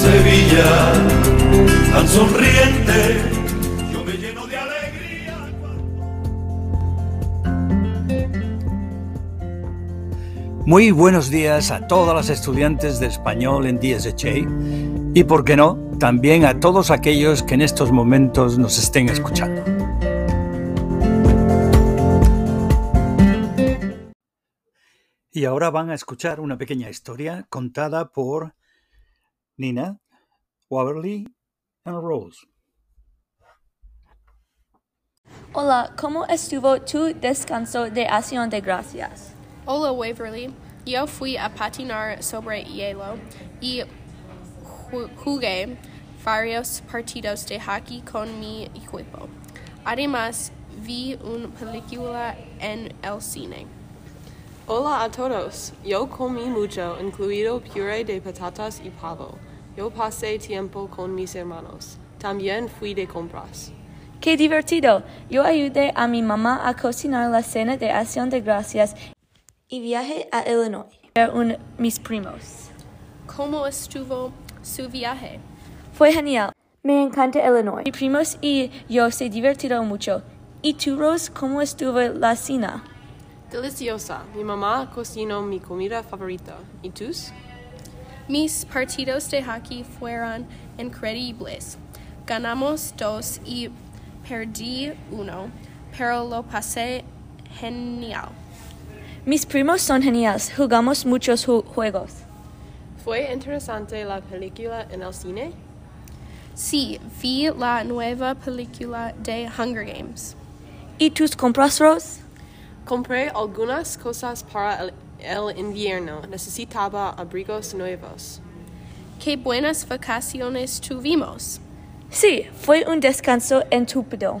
Sevilla al sonríe. Muy buenos días a todas las estudiantes de español en DSHA y, por qué no, también a todos aquellos que en estos momentos nos estén escuchando. Y ahora van a escuchar una pequeña historia contada por Nina, Waverly y Rose. Hola, ¿cómo estuvo tu descanso de acción de gracias? Hola Waverly, yo fui a patinar sobre hielo y jugué varios partidos de hockey con mi equipo. Además, vi una película en el cine. Hola a todos, yo comí mucho, incluido puré de patatas y pavo. Yo pasé tiempo con mis hermanos. También fui de compras. ¡Qué divertido! Yo ayudé a mi mamá a cocinar la cena de acción de gracias y viajé a Illinois. Un, mis primos. ¿Cómo estuvo su viaje? Fue genial. Me encanta Illinois. Mis primos y yo se divertieron mucho. ¿Y tú, Rose, cómo estuvo la cena? Deliciosa. Mi mamá cocinó mi comida favorita. ¿Y tus? Mis partidos de hockey fueron increíbles. Ganamos dos y perdí uno, pero lo pasé genial. Mis primos son geniales. Jugamos muchos juegos. ¿Fue interesante la película en el cine? Sí, vi la nueva película de Hunger Games. ¿Y tus compras, Rose? Compré algunas cosas para el, el invierno. Necesitaba abrigos nuevos. Qué buenas vacaciones tuvimos. Sí, fue un descanso estúpido.